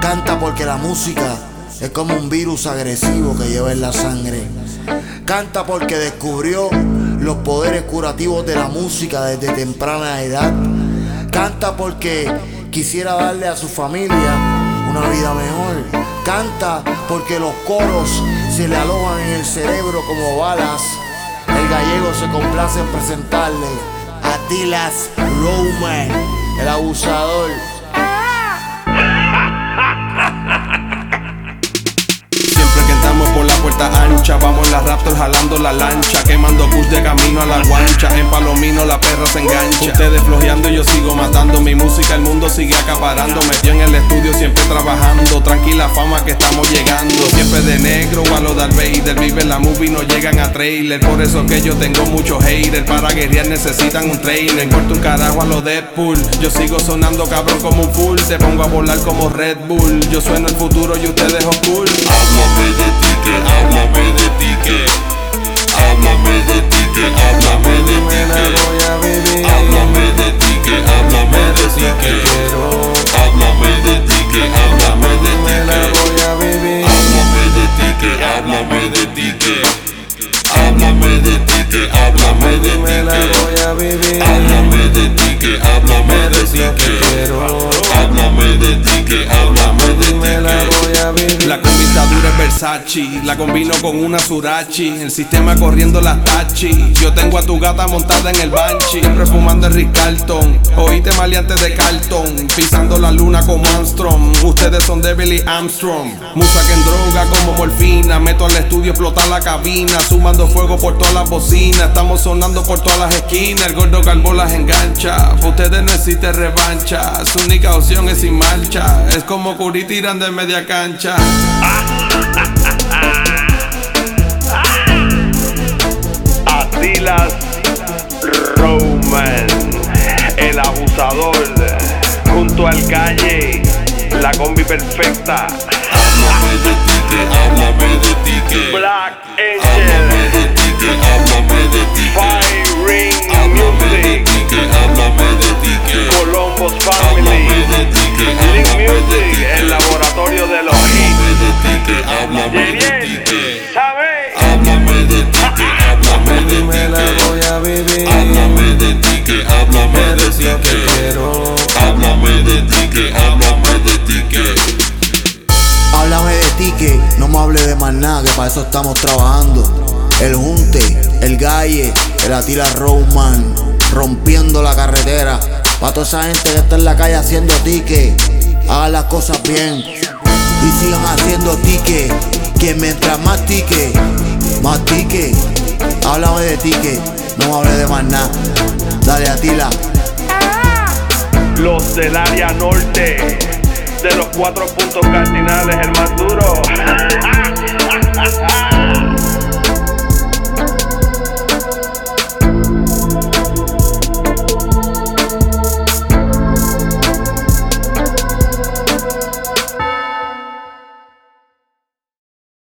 Canta porque la música es como un virus agresivo que lleva en la sangre. Canta porque descubrió los poderes curativos de la música desde temprana edad. Canta porque quisiera darle a su familia una vida mejor. Canta porque los coros se le alojan en el cerebro como balas. El gallego se complace en presentarle a Tilas Roman, el abusador. Ancha. Vamos en la Raptor jalando la lancha. Quemando push de camino a la guancha. En Palomino la perra se engancha. Ustedes flojeando, yo sigo matando. Mi música el mundo sigue acaparando. Metió en el estudio siempre trabajando. Tranquila fama que estamos llegando. Siempre de negro, a lo Darth Vader. Vive la movie, no llegan a trailer. Por eso que yo tengo muchos haters. Para guerrear necesitan un trainer. Corto un carajo a lo Deadpool. Yo sigo sonando cabrón como un full. Te pongo a volar como Red Bull. Yo sueno el futuro y ustedes oscuro. Háblame de ti que, háblame de ti que, háblame de ti que, háblame de ti que, háblame de ti que, háblame de ti que, háblame de ti que, háblame de ti que, háblame de ti que, háblame de ti que, háblame de ti que, háblame de ti que, háblame de ti que, háblame de ti que, háblame de ti que, La conquistadura es Versace, la combino con una Surachi. El sistema corriendo las tachi. Yo tengo a tu gata montada en el banshee. Siempre fumando el Rick Carlton. Oíste maleantes de Carlton. Pisando la luna como Armstrong. Ustedes son Devil y Armstrong. Musa que en droga como morfina. Meto al estudio, explota la cabina. Sumando fuego por todas las bocinas. Estamos sonando por todas las esquinas. El gordo calvo las engancha. Ustedes no existe revancha. Su única opción es sin marcha. Es como Curi tiran de media cancha. Atilas Roman, el abusador, junto al calle, la combi perfecta. háblame de ti que, háblame de ti que, Black háblame Angel, de ti que, háblame de ti que, Fire Ring háblame de Music, ti que, háblame de ti que, Columbus háblame Family, de ti que, Link háblame de ti Music, el laboratorio de los hits. háblame de ti que, háblame de ti Yeriel, que, No me hable de más nada, que para eso estamos trabajando. El Junte, el Galle, el Atila Roman, rompiendo la carretera. Para toda esa gente que está en la calle haciendo ticket, hagan las cosas bien y sigan haciendo ticket. Que mientras más ticket, más ticket. Háblame de ticket, no me hable de más nada. Dale, Atila. Los del área norte, de los cuatro puntos cardinales, el más duro.